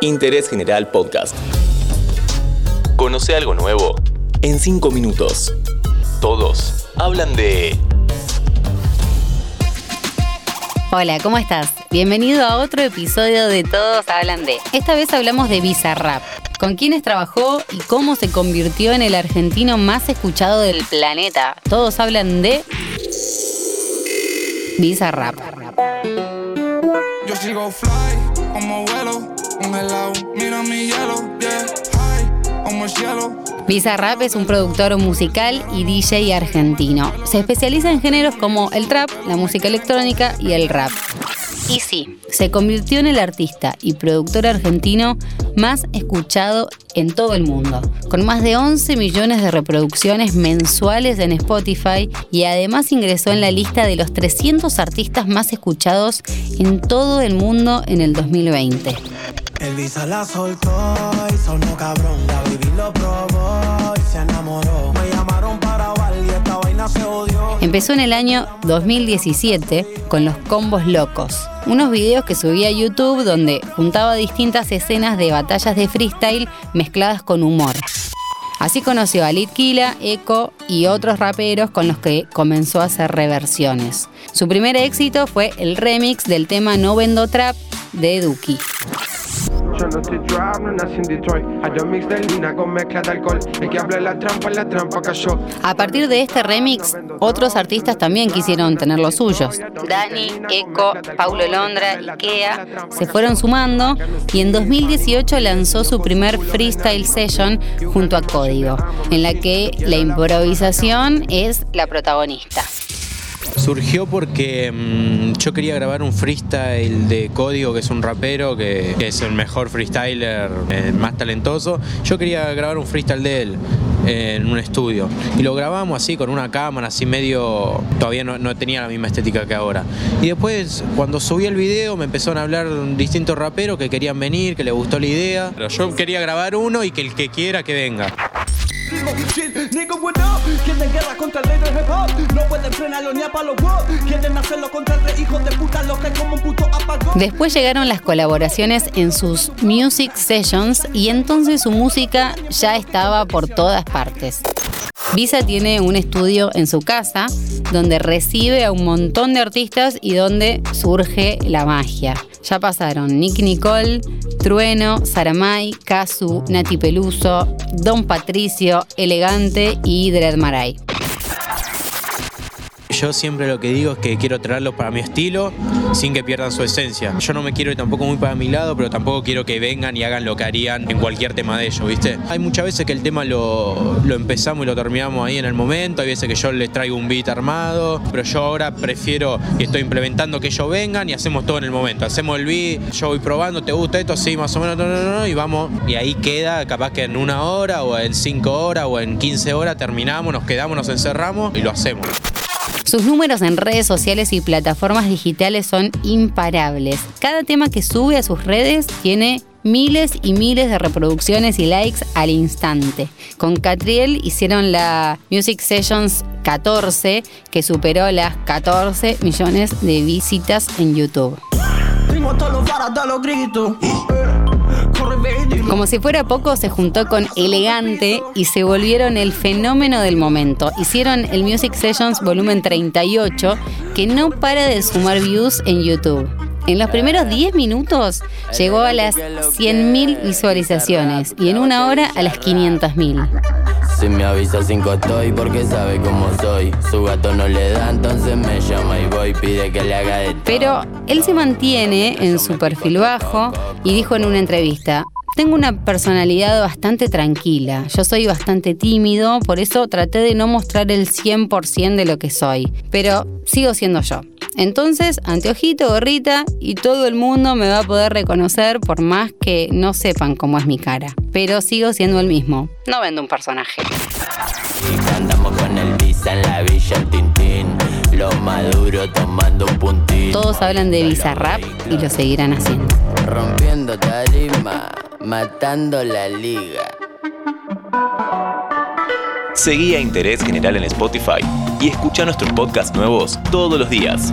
Interés General Podcast. Conoce algo nuevo en 5 minutos. Todos hablan de... Hola, ¿cómo estás? Bienvenido a otro episodio de Todos hablan de. Esta vez hablamos de Bizarrap, con quienes trabajó y cómo se convirtió en el argentino más escuchado del planeta. Todos hablan de Bizarrap. Sigo fly. Bizarrap es un productor musical y DJ argentino. Se especializa en géneros como el trap, la música electrónica y el rap. Y sí, se convirtió en el artista y productor argentino más escuchado en todo el mundo, con más de 11 millones de reproducciones mensuales en Spotify y además ingresó en la lista de los 300 artistas más escuchados en todo el mundo en el 2020. El visa la soltó y sonó cabrón. La baby lo probó Empezó en el año 2017 con los combos locos, unos videos que subía a YouTube donde juntaba distintas escenas de batallas de freestyle mezcladas con humor. Así conoció a Litkila, Echo y otros raperos con los que comenzó a hacer reversiones. Su primer éxito fue el remix del tema No Vendo Trap de Duki. Yo no estoy trap, no nací en Detroit. Hay un mix de lina con mezcla de alcohol. El que habla la trampa, la trampa cayó. A partir de este remix, otros artistas también quisieron tener los suyos. Dani, Eco, Paulo Londra, Ikea se fueron sumando y en 2018 lanzó su primer freestyle session junto a Código, en la que la improvisación es la protagonista. Surgió porque mm, yo quería grabar un freestyle de Código, que es un rapero, que, es el mejor freestyler, el más talentoso. Yo quería grabar un freestyle de él eh, en un estudio. Y lo grabamos así, con una cámara, así medio... Todavía no, tenía la misma estética que ahora. Y después, cuando subí el video, me empezaron a hablar distintos raperos que querían venir, que les gustó la idea. Yo quería grabar uno y que el que quiera que venga. Después llegaron las colaboraciones en sus music sessions y entonces su música ya estaba por todas partes. Visa tiene un estudio en su casa donde recibe a un montón de artistas y donde surge la magia. Ya pasaron Nick Nicole, Trueno, Saramay, Kazu, Nati Peluso, Don Patricio, Elegante y Dread Marai. Yo siempre lo que digo es que quiero traerlos para mi estilo sin que pierdan su esencia. Yo no me quiero ir tampoco muy para mi lado, pero tampoco quiero que vengan y hagan lo que harían en cualquier tema de ellos, ¿viste? Hay muchas veces que el tema lo, lo empezamos y lo terminamos ahí en el momento, hay veces que yo les traigo un beat armado, pero yo ahora prefiero y estoy implementando que ellos vengan y hacemos todo en el momento. Hacemos el beat, yo voy probando, ¿te gusta esto? Sí, más o menos, no, no, no, y vamos. Y ahí queda, capaz que en una hora o en cinco horas o en 15 horas terminamos, nos quedamos, nos encerramos y lo hacemos. Sus números en redes sociales y plataformas digitales son imparables. Cada tema que sube a sus redes tiene miles y miles de reproducciones y likes al instante. Con Catriel hicieron la Music Sessions 14, que superó las 14 millones de visitas en YouTube. Como si fuera poco, se juntó con Elegante y se volvieron el fenómeno del momento. Hicieron el Music Sessions volumen 38, que no para de sumar views en YouTube. En los primeros 10 minutos llegó a las 100.000 visualizaciones y en una hora a las 500.000. Si me avisa cinco estoy porque sabe cómo soy. Su gato no le da, entonces me llama y voy, pide que le haga de todo. Pero él se mantiene en su perfil bajo y dijo en una entrevista, tengo una personalidad bastante tranquila, yo soy bastante tímido, por eso traté de no mostrar el 100% de lo que soy, pero sigo siendo yo. Entonces, anteojito, gorrita y todo el mundo me va a poder reconocer por más que no sepan cómo es mi cara. Pero sigo siendo el mismo. No vendo un personaje. Todos hablan de Bizarrap y lo seguirán haciendo. Rompiendo tarima, matando la liga. Seguí a Interés General en Spotify y escucha nuestros podcasts nuevos todos los días.